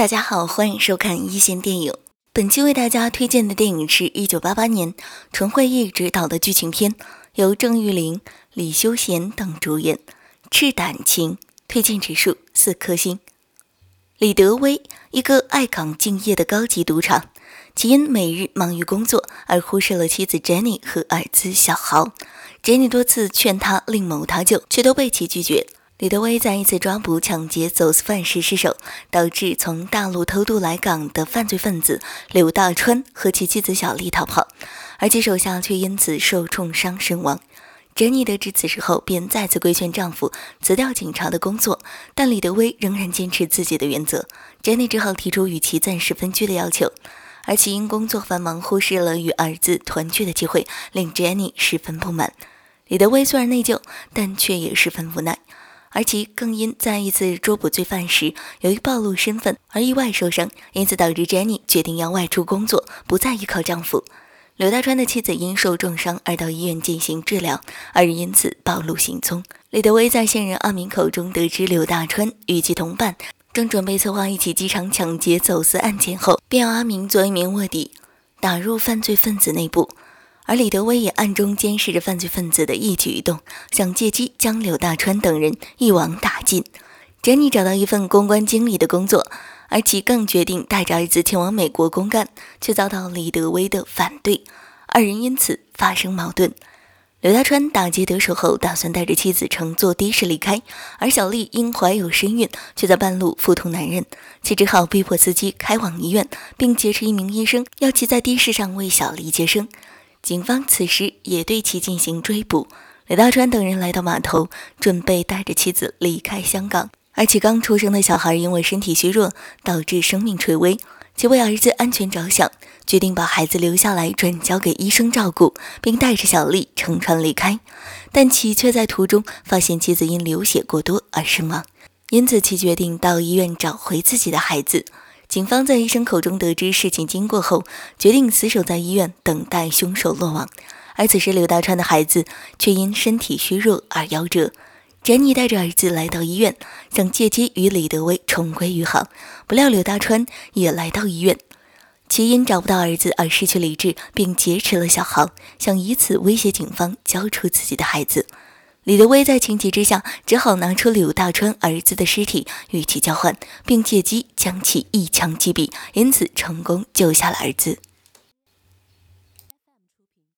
大家好，欢迎收看一线电影。本期为大家推荐的电影是一九八八年纯惠义执导的剧情片，由郑裕玲、李修贤等主演，《赤胆情》推荐指数四颗星。李德威，一个爱岗敬业的高级赌场，其因每日忙于工作而忽视了妻子 Jenny 和儿子小豪。Jenny 多次劝他另谋他救，却都被其拒绝。李德威在一次抓捕抢劫走私犯时失手，导致从大陆偷渡来港的犯罪分子刘大川和其妻子小丽逃跑，而其手下却因此受重伤身亡。珍妮得知此事后，便再次规劝丈夫辞掉警察的工作，但李德威仍然坚持自己的原则。珍妮只好提出与其暂时分居的要求，而其因工作繁忙，忽视了与儿子团聚的机会，令珍妮十分不满。李德威虽然内疚，但却也十分无奈。而其更因在一次捉捕罪犯时，由于暴露身份而意外受伤，因此导致 Jenny 决定要外出工作，不再依靠丈夫。刘大川的妻子因受重伤而到医院进行治疗，二人因此暴露行踪。李德威在线人阿明口中得知刘大川与其同伴正准备策划一起机场抢劫走私案件后，便要阿明做一名卧底，打入犯罪分子内部。而李德威也暗中监视着犯罪分子的一举一动，想借机将柳大川等人一网打尽。珍妮找到一份公关经理的工作，而其更决定带着儿子前往美国公干，却遭到李德威的反对，二人因此发生矛盾。刘大川打劫得手后，打算带着妻子乘坐的士离开，而小丽因怀有身孕，却在半路腹痛难忍，其只好逼迫司机开往医院，并劫持一名医生，要其在的士上为小丽接生。警方此时也对其进行追捕。李大川等人来到码头，准备带着妻子离开香港。而其刚出生的小孩因为身体虚弱，导致生命垂危。其为儿子安全着想，决定把孩子留下来，转交给医生照顾，并带着小丽乘船离开。但其却在途中发现妻子因流血过多而身亡，因此其决定到医院找回自己的孩子。警方在医生口中得知事情经过后，决定死守在医院等待凶手落网。而此时，刘大川的孩子却因身体虚弱而夭折。詹妮带着儿子来到医院，想借机与李德威重归于好。不料刘大川也来到医院，其因找不到儿子而失去理智，并劫持了小豪，想以此威胁警方交出自己的孩子。李德威在情急之下，只好拿出柳大川儿子的尸体与其交换，并借机将其一枪击毙，因此成功救下了儿子。